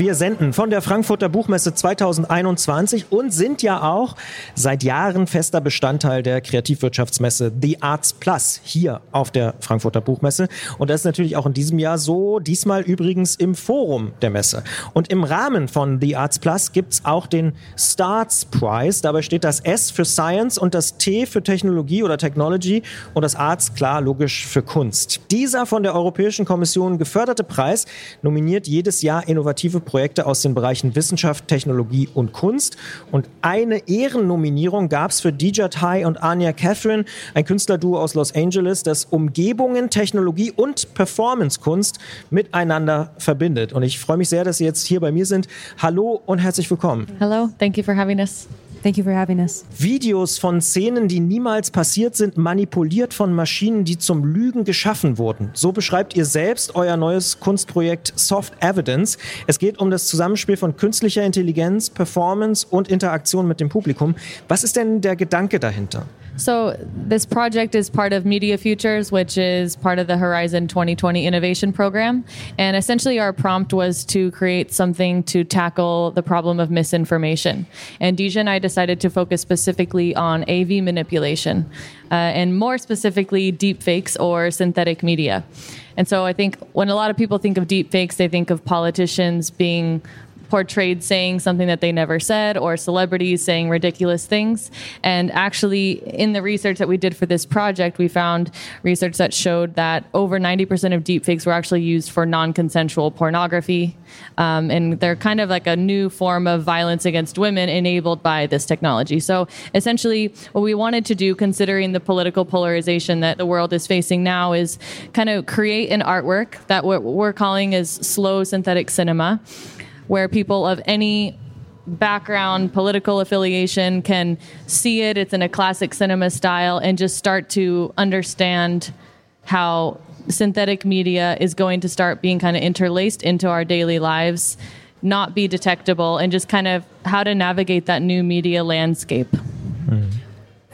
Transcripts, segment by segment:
Wir senden von der Frankfurter Buchmesse 2021 und sind ja auch seit Jahren fester Bestandteil der Kreativwirtschaftsmesse The Arts Plus hier auf der Frankfurter Buchmesse. Und das ist natürlich auch in diesem Jahr so, diesmal übrigens im Forum der Messe. Und im Rahmen von The Arts Plus gibt's auch den Starts Prize. Dabei steht das S für Science und das T für Technologie oder Technology und das Arts, klar, logisch für Kunst. Dieser von der Europäischen Kommission geförderte Preis nominiert jedes Jahr innovative Projekte aus den Bereichen Wissenschaft, Technologie und Kunst. Und eine Ehrennominierung gab es für Dijat Hai und Anya Catherine, ein Künstlerduo aus Los Angeles, das Umgebungen, Technologie und Performancekunst miteinander verbindet. Und ich freue mich sehr, dass Sie jetzt hier bei mir sind. Hallo und herzlich willkommen. Hello, thank you for having us. Thank you for having us. Videos von Szenen, die niemals passiert sind, manipuliert von Maschinen, die zum Lügen geschaffen wurden. So beschreibt ihr selbst euer neues Kunstprojekt Soft Evidence. Es geht um das Zusammenspiel von künstlicher Intelligenz, Performance und Interaktion mit dem Publikum. Was ist denn der Gedanke dahinter? So, this project is part of Media Futures, which is part of the Horizon 2020 Innovation Program. And essentially, our prompt was to create something to tackle the problem of misinformation. And Dejha and I decided to focus specifically on AV manipulation, uh, and more specifically, deepfakes or synthetic media. And so, I think when a lot of people think of deepfakes, they think of politicians being portrayed saying something that they never said or celebrities saying ridiculous things. And actually, in the research that we did for this project, we found research that showed that over 90% of deepfakes were actually used for non consensual pornography. Um, and they're kind of like a new form of violence against women enabled by this technology. So essentially, what we wanted to do, considering the political polarization that the world is facing now, is kind of create an artwork that what we're calling is slow synthetic cinema where people of any background, political affiliation can see it. It's in a classic cinema style and just start to understand how synthetic media is going to start being kind of interlaced into our daily lives, not be detectable, and just kind of how to navigate that new media landscape.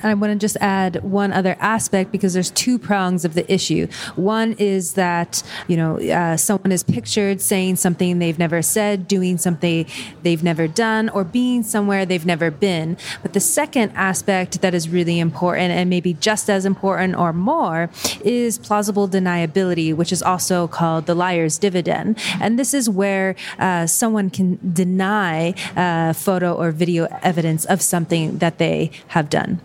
And I want to just add one other aspect because there's two prongs of the issue. One is that, you know, uh, someone is pictured saying something they've never said, doing something they've never done, or being somewhere they've never been. But the second aspect that is really important and maybe just as important or more is plausible deniability, which is also called the liar's dividend. And this is where uh, someone can deny uh, photo or video evidence of something that they have done.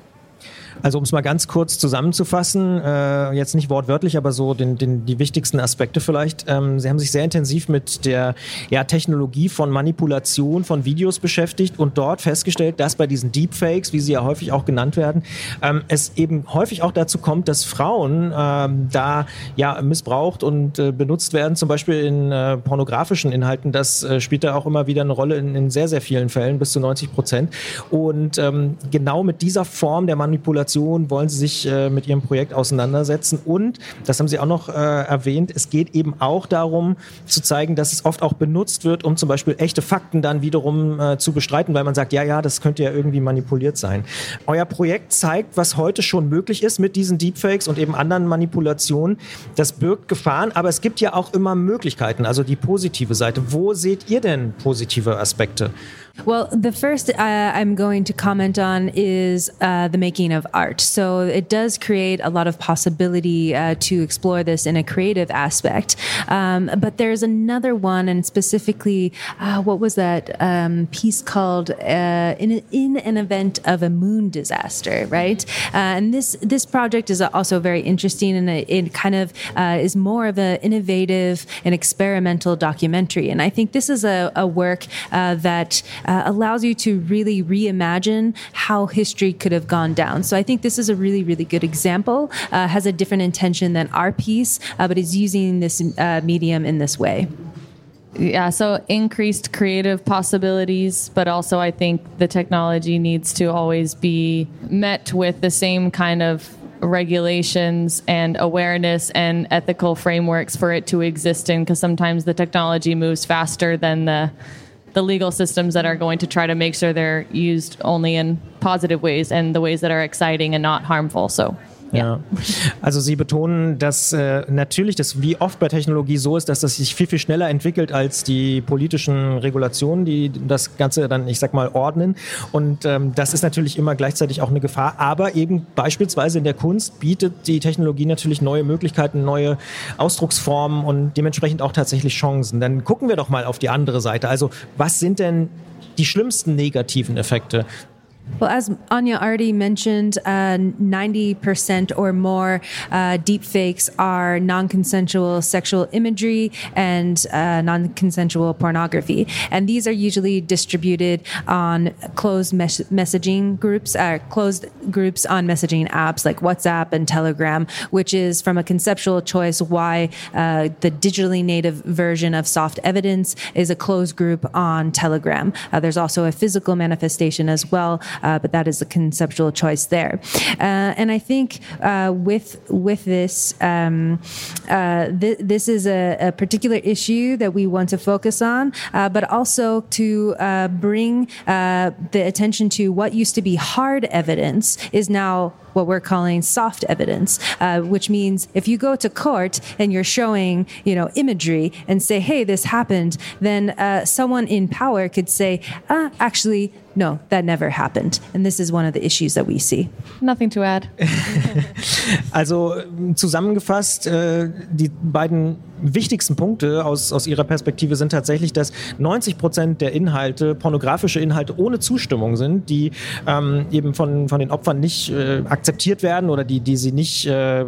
Also um es mal ganz kurz zusammenzufassen, äh, jetzt nicht wortwörtlich, aber so den, den, die wichtigsten Aspekte vielleicht. Ähm, Sie haben sich sehr intensiv mit der ja, Technologie von Manipulation von Videos beschäftigt und dort festgestellt, dass bei diesen Deepfakes, wie sie ja häufig auch genannt werden, ähm, es eben häufig auch dazu kommt, dass Frauen ähm, da ja missbraucht und äh, benutzt werden, zum Beispiel in äh, pornografischen Inhalten. Das äh, spielt da auch immer wieder eine Rolle in, in sehr, sehr vielen Fällen, bis zu 90 Prozent. Und ähm, genau mit dieser Form der Manipulation Kommunikation wollen Sie sich äh, mit Ihrem Projekt auseinandersetzen. Und, das haben Sie auch noch äh, erwähnt, es geht eben auch darum zu zeigen, dass es oft auch benutzt wird, um zum Beispiel echte Fakten dann wiederum äh, zu bestreiten, weil man sagt, ja, ja, das könnte ja irgendwie manipuliert sein. Euer Projekt zeigt, was heute schon möglich ist mit diesen Deepfakes und eben anderen Manipulationen. Das birgt Gefahren, aber es gibt ja auch immer Möglichkeiten, also die positive Seite. Wo seht ihr denn positive Aspekte? Well, the first uh, I'm going to comment on is uh, the making of art. So it does create a lot of possibility uh, to explore this in a creative aspect. Um, but there's another one, and specifically, uh, what was that um, piece called uh, in, in an event of a moon disaster, right? Uh, and this this project is also very interesting, and it, it kind of is more of an innovative and experimental documentary. And I think this is a, a work that uh, allows you to really reimagine how history could have gone down. So I think this is a really, really good example. Uh, has a different intention than our piece, uh, but is using this uh, medium in this way. Yeah, so increased creative possibilities, but also I think the technology needs to always be met with the same kind of regulations and awareness and ethical frameworks for it to exist in because sometimes the technology moves faster than the the legal systems that are going to try to make sure they're used only in positive ways and the ways that are exciting and not harmful. So Ja. Also Sie betonen, dass äh, natürlich das wie oft bei Technologie so ist, dass das sich viel, viel schneller entwickelt als die politischen Regulationen, die das Ganze dann, ich sag mal, ordnen. Und ähm, das ist natürlich immer gleichzeitig auch eine Gefahr. Aber eben beispielsweise in der Kunst bietet die Technologie natürlich neue Möglichkeiten, neue Ausdrucksformen und dementsprechend auch tatsächlich Chancen. Dann gucken wir doch mal auf die andere Seite. Also was sind denn die schlimmsten negativen Effekte Well, as Ania already mentioned, uh, 90% or more uh, deepfakes are non consensual sexual imagery and uh, non consensual pornography. And these are usually distributed on closed mes- messaging groups, uh, closed groups on messaging apps like WhatsApp and Telegram, which is from a conceptual choice why uh, the digitally native version of soft evidence is a closed group on Telegram. Uh, there's also a physical manifestation as well uh, but that is a conceptual choice there. Uh, and I think uh, with with this, um, uh, th- this is a, a, particular issue that we want to focus on, uh, but also to bring the attention to what used to be hard evidence is now what we're calling soft evidence, uh, which means if you go to court and you're showing, you know, imagery and say, "Hey, this happened," then uh, someone in power could say, ah, "Actually, no, that never happened. And this is one of the issues that we see. Nothing to add. also zusammengefasst, äh, die beiden wichtigsten Punkte aus, aus Ihrer Perspektive sind tatsächlich, dass 90 Prozent der Inhalte pornografische Inhalte ohne Zustimmung sind, die ähm, eben von, von den Opfern nicht äh, akzeptiert werden oder die, die sie nicht äh,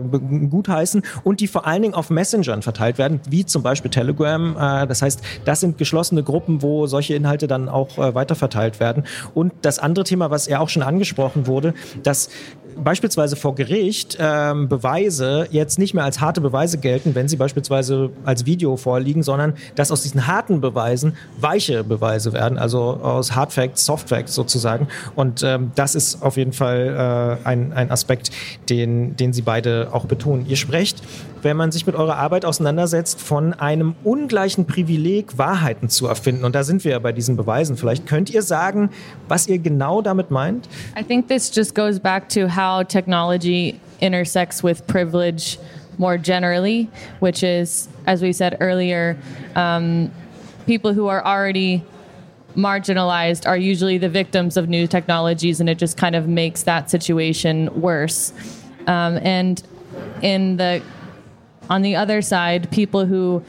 gutheißen und die vor allen Dingen auf Messengern verteilt werden, wie zum Beispiel Telegram. Äh, das heißt, das sind geschlossene Gruppen, wo solche Inhalte dann auch äh, weiterverteilt werden. Und das andere Thema, was ja auch schon angesprochen wurde, dass beispielsweise vor Gericht ähm, Beweise jetzt nicht mehr als harte Beweise gelten, wenn sie beispielsweise als Video vorliegen, sondern dass aus diesen harten Beweisen weiche Beweise werden, also aus Hard Facts, Soft Facts sozusagen. Und ähm, das ist auf jeden Fall äh, ein, ein Aspekt, den, den Sie beide auch betonen. Ihr sprecht, wenn man sich mit eurer Arbeit auseinandersetzt, von einem ungleichen Privileg, Wahrheiten zu erfinden. Und da sind wir ja bei diesen Beweisen. Vielleicht könnt ihr sagen, was ihr genau damit meint? I think this just goes back to how how technology intersects with privilege more generally, which is, as we said earlier, um, people who are already marginalized are usually the victims of new technologies, and it just kind of makes that situation worse. Um, and in the on the other side, people who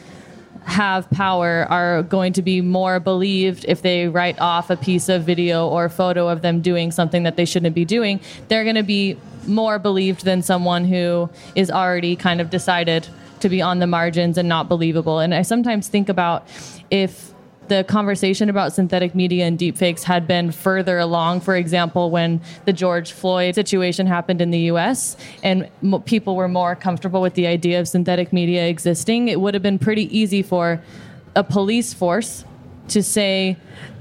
have power are going to be more believed if they write off a piece of video or photo of them doing something that they shouldn't be doing. They're going to be more believed than someone who is already kind of decided to be on the margins and not believable. And I sometimes think about if the conversation about synthetic media and deepfakes had been further along. For example, when the George Floyd situation happened in the US and m- people were more comfortable with the idea of synthetic media existing, it would have been pretty easy for a police force to say,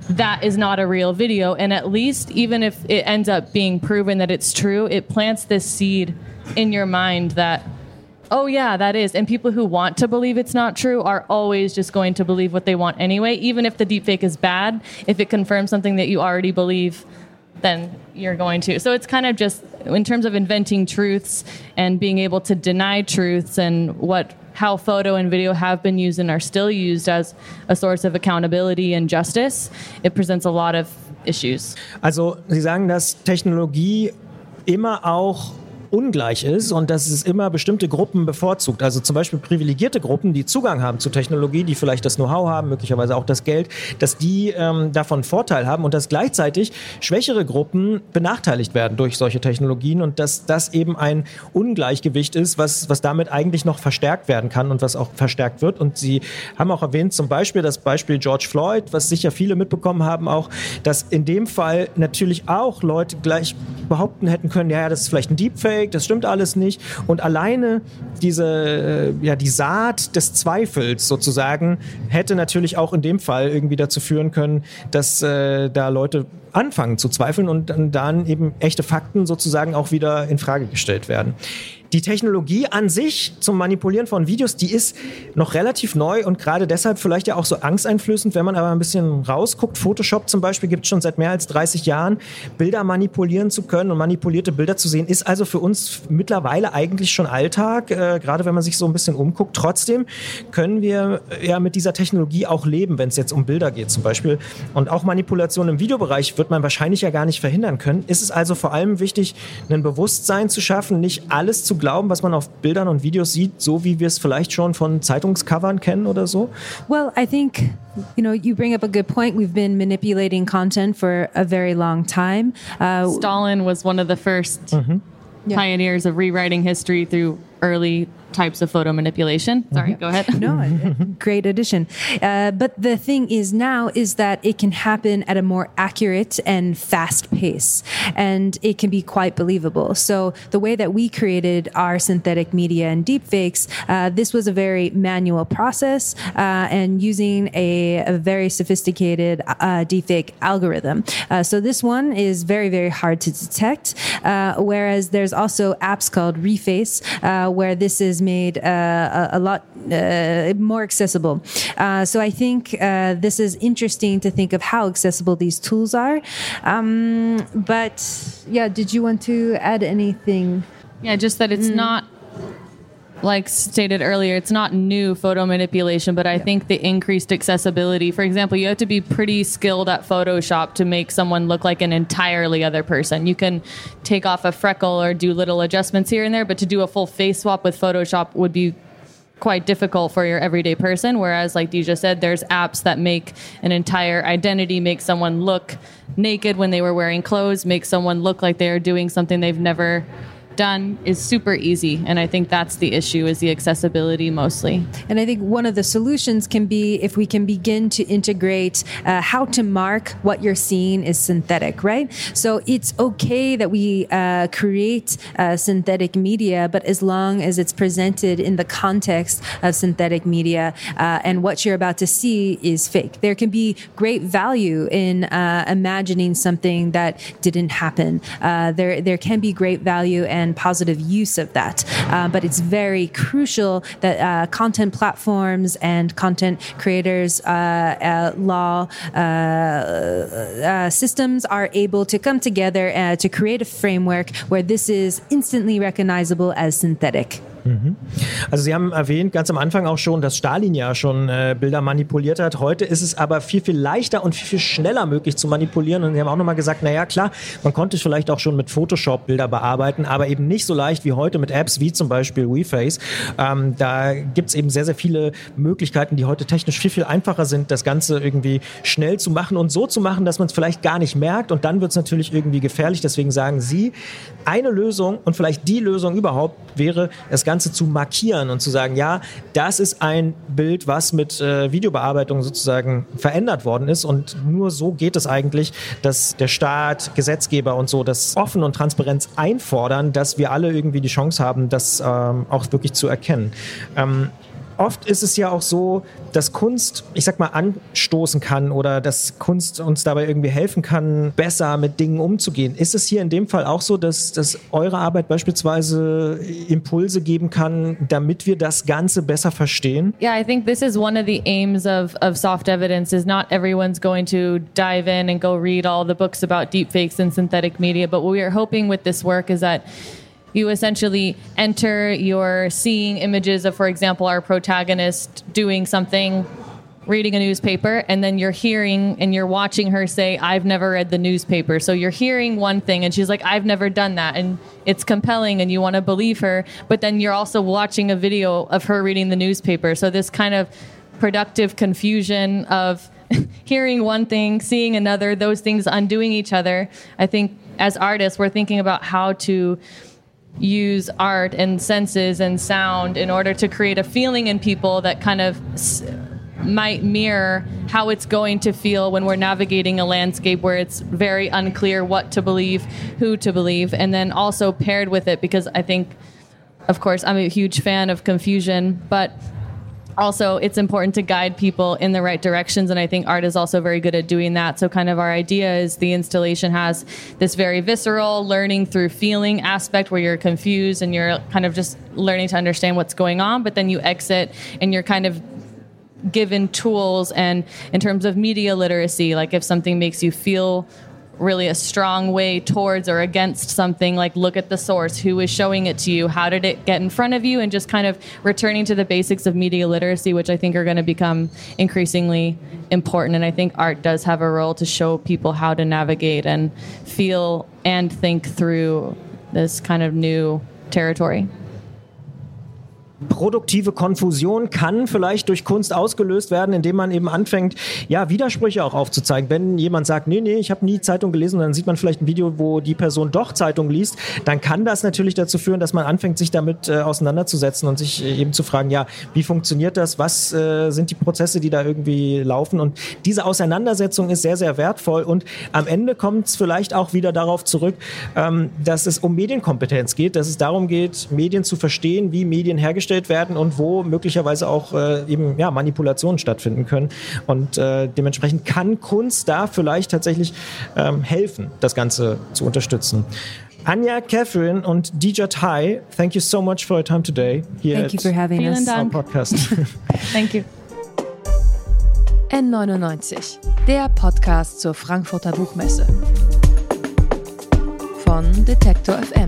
that is not a real video. And at least, even if it ends up being proven that it's true, it plants this seed in your mind that Oh, yeah, that is. And people who want to believe it's not true are always just going to believe what they want anyway. Even if the deepfake is bad, if it confirms something that you already believe, then you're going to. So it's kind of just in terms of inventing truths and being able to deny truths and what how photo and video have been used and are still used as a source of accountability and justice, it presents a lot of issues. Also, Sie sagen, dass Technologie immer auch ungleich ist und dass es immer bestimmte Gruppen bevorzugt. Also zum Beispiel privilegierte Gruppen, die Zugang haben zu Technologie, die vielleicht das Know-how haben, möglicherweise auch das Geld, dass die ähm, davon Vorteil haben und dass gleichzeitig schwächere Gruppen benachteiligt werden durch solche Technologien und dass das eben ein Ungleichgewicht ist, was, was damit eigentlich noch verstärkt werden kann und was auch verstärkt wird. Und Sie haben auch erwähnt, zum Beispiel das Beispiel George Floyd, was sicher viele mitbekommen haben, auch, dass in dem Fall natürlich auch Leute gleich behaupten hätten können, ja, ja das ist vielleicht ein Deepfake, Fake, das stimmt alles nicht. Und alleine diese, äh, ja, die Saat des Zweifels sozusagen hätte natürlich auch in dem Fall irgendwie dazu führen können, dass äh, da Leute anfangen zu zweifeln und dann eben echte Fakten sozusagen auch wieder in Frage gestellt werden. die Technologie an sich zum Manipulieren von Videos, die ist noch relativ neu und gerade deshalb vielleicht ja auch so angsteinflößend, wenn man aber ein bisschen rausguckt. Photoshop zum Beispiel gibt es schon seit mehr als 30 Jahren. Bilder manipulieren zu können und manipulierte Bilder zu sehen, ist also für uns mittlerweile eigentlich schon Alltag, äh, gerade wenn man sich so ein bisschen umguckt. Trotzdem können wir äh, ja mit dieser Technologie auch leben, wenn es jetzt um Bilder geht zum Beispiel. Und auch Manipulation im Videobereich wird man wahrscheinlich ja gar nicht verhindern können. Ist es also vor allem wichtig, ein Bewusstsein zu schaffen, nicht alles zu glauben, was man auf Bildern und Videos sieht, so wie wir es vielleicht schon von Zeitungscovern kennen oder so? Well, I think you know you bring up a good point. We've been manipulating content for a very long time. Uh, Stalin was one of the 1st mm-hmm. yeah. pioneers of rewriting history through early types of photo manipulation. Sorry, mm-hmm. go ahead. No, great addition. Uh, but the thing is now is that it can happen at a more accurate and fast pace, and it can be quite believable. So the way that we created our synthetic media and deepfakes, uh, this was a very manual process uh, and using a, a very sophisticated uh, deepfake algorithm. Uh, so this one is very very hard to detect. Uh, whereas there's also apps called Reface where this is made uh, a, a, lot uh, more accessible. Uh, so I think uh, this is interesting to think of how accessible these tools are. Um, but yeah, did you want to add anything? Yeah, just that it's mm. not like stated earlier, it's not new photo manipulation, but I yeah. think the increased accessibility. For example, you have to be pretty skilled at Photoshop to make someone look like an entirely other person. You can take off a freckle or do little adjustments here and there, but to do a full face swap with Photoshop would be quite difficult for your everyday person. Whereas, like Dejha said, there's apps that make an entire identity, make someone look naked when they were wearing clothes, make someone look like they are doing something they've never done is super easy and i think that's the issue is the accessibility mostly. And i think one of the solutions can be if we can begin to integrate uh, how to mark what you're seeing is synthetic right? So it's okay that we uh, create uh, synthetic media but as long as it's presented in the context of synthetic media uh, and what you're about to see is fake. There can be great value in uh, imagining something that didn't happen. Uh, there there can be great value and and positive use of that. Uh, but it's very crucial that uh, content platforms and content creators uh, uh law uh, uh, systems are able to come together to create a framework where this is instantly recognizable as synthetic. Mhm. Also Sie haben erwähnt ganz am Anfang auch schon, dass Stalin ja schon äh, Bilder manipuliert hat. Heute ist es aber viel, viel leichter und viel, viel schneller möglich zu manipulieren. Und Sie haben auch nochmal gesagt, naja klar, man konnte vielleicht auch schon mit Photoshop Bilder bearbeiten, aber eben nicht so leicht wie heute mit Apps wie zum Beispiel WeFace. Ähm, da gibt es eben sehr, sehr viele Möglichkeiten, die heute technisch viel, viel einfacher sind, das Ganze irgendwie schnell zu machen und so zu machen, dass man es vielleicht gar nicht merkt. Und dann wird es natürlich irgendwie gefährlich. Deswegen sagen Sie, eine Lösung und vielleicht die Lösung überhaupt wäre, das Ganze Ganze zu markieren und zu sagen, ja, das ist ein Bild, was mit äh, Videobearbeitung sozusagen verändert worden ist und nur so geht es eigentlich, dass der Staat, Gesetzgeber und so das offen und Transparenz einfordern, dass wir alle irgendwie die Chance haben, das ähm, auch wirklich zu erkennen. Ähm, oft ist es ja auch so, dass Kunst, ich sag mal, anstoßen kann oder dass Kunst uns dabei irgendwie helfen kann, besser mit Dingen umzugehen. Ist es hier in dem Fall auch so, dass, dass eure Arbeit beispielsweise Impulse geben kann, damit wir das Ganze besser verstehen? Yeah, I think this is one of the aims of, of soft evidence is not everyone's going to dive in and go read all the books about deepfakes and synthetic media, but what we are hoping with this work is that you essentially enter your seeing images of, for example, our protagonist doing something, reading a newspaper, and then you're hearing and you're watching her say, I've never read the newspaper. So you're hearing one thing, and she's like, I've never done that. And it's compelling, and you want to believe her. But then you're also watching a video of her reading the newspaper. So this kind of productive confusion of hearing one thing, seeing another, those things undoing each other. I think as artists, we're thinking about how to use art and senses and sound in order to create a feeling in people that kind of s- might mirror how it's going to feel when we're navigating a landscape where it's very unclear what to believe, who to believe, and then also paired with it because I think, of course, I'm a huge fan of confusion, but also it's important to guide people in the right directions and i think art is also very good at doing that. So kind of our idea is the installation has this very visceral learning through feeling aspect where you're confused and you're kind of just learning to understand what's going on but then you exit and you're kind of given tools and in terms of media literacy like if something makes you feel really a strong way towards or against something like look at the source who is showing it to you how did it get in front of you and just kind of returning to the basics of media literacy which i think are going to become increasingly important. And i think art does have a role to show people how to navigate and feel and think through this kind of new territory produktive Konfusion kann vielleicht durch Kunst ausgelöst werden, indem man eben anfängt, ja, Widersprüche auch aufzuzeigen. Wenn jemand sagt, nee, nee, ich habe nie Zeitung gelesen, dann sieht man vielleicht ein Video, wo die Person doch Zeitung liest, dann kann das natürlich dazu führen, dass man anfängt, sich damit äh, auseinanderzusetzen und sich äh, eben zu fragen, ja, wie funktioniert das? Was äh, sind die Prozesse, die da irgendwie laufen? Und diese Auseinandersetzung ist sehr, sehr wertvoll und am Ende kommt es vielleicht auch wieder darauf zurück, ähm, dass es um Medienkompetenz geht, dass es darum geht, Medien zu verstehen, wie Medien hergestellt hergestellt werden und wo möglicherweise auch äh, eben ja, Manipulationen stattfinden können. Und äh, dementsprechend kann Kunst da vielleicht tatsächlich ähm, helfen, das Ganze zu unterstützen. Anja, Catherine und DJ Tai, thank you so much for your time today here thank you for having Vielen us. Dank. podcast. thank you. N99, der Podcast zur Frankfurter Buchmesse. Von Detektor FM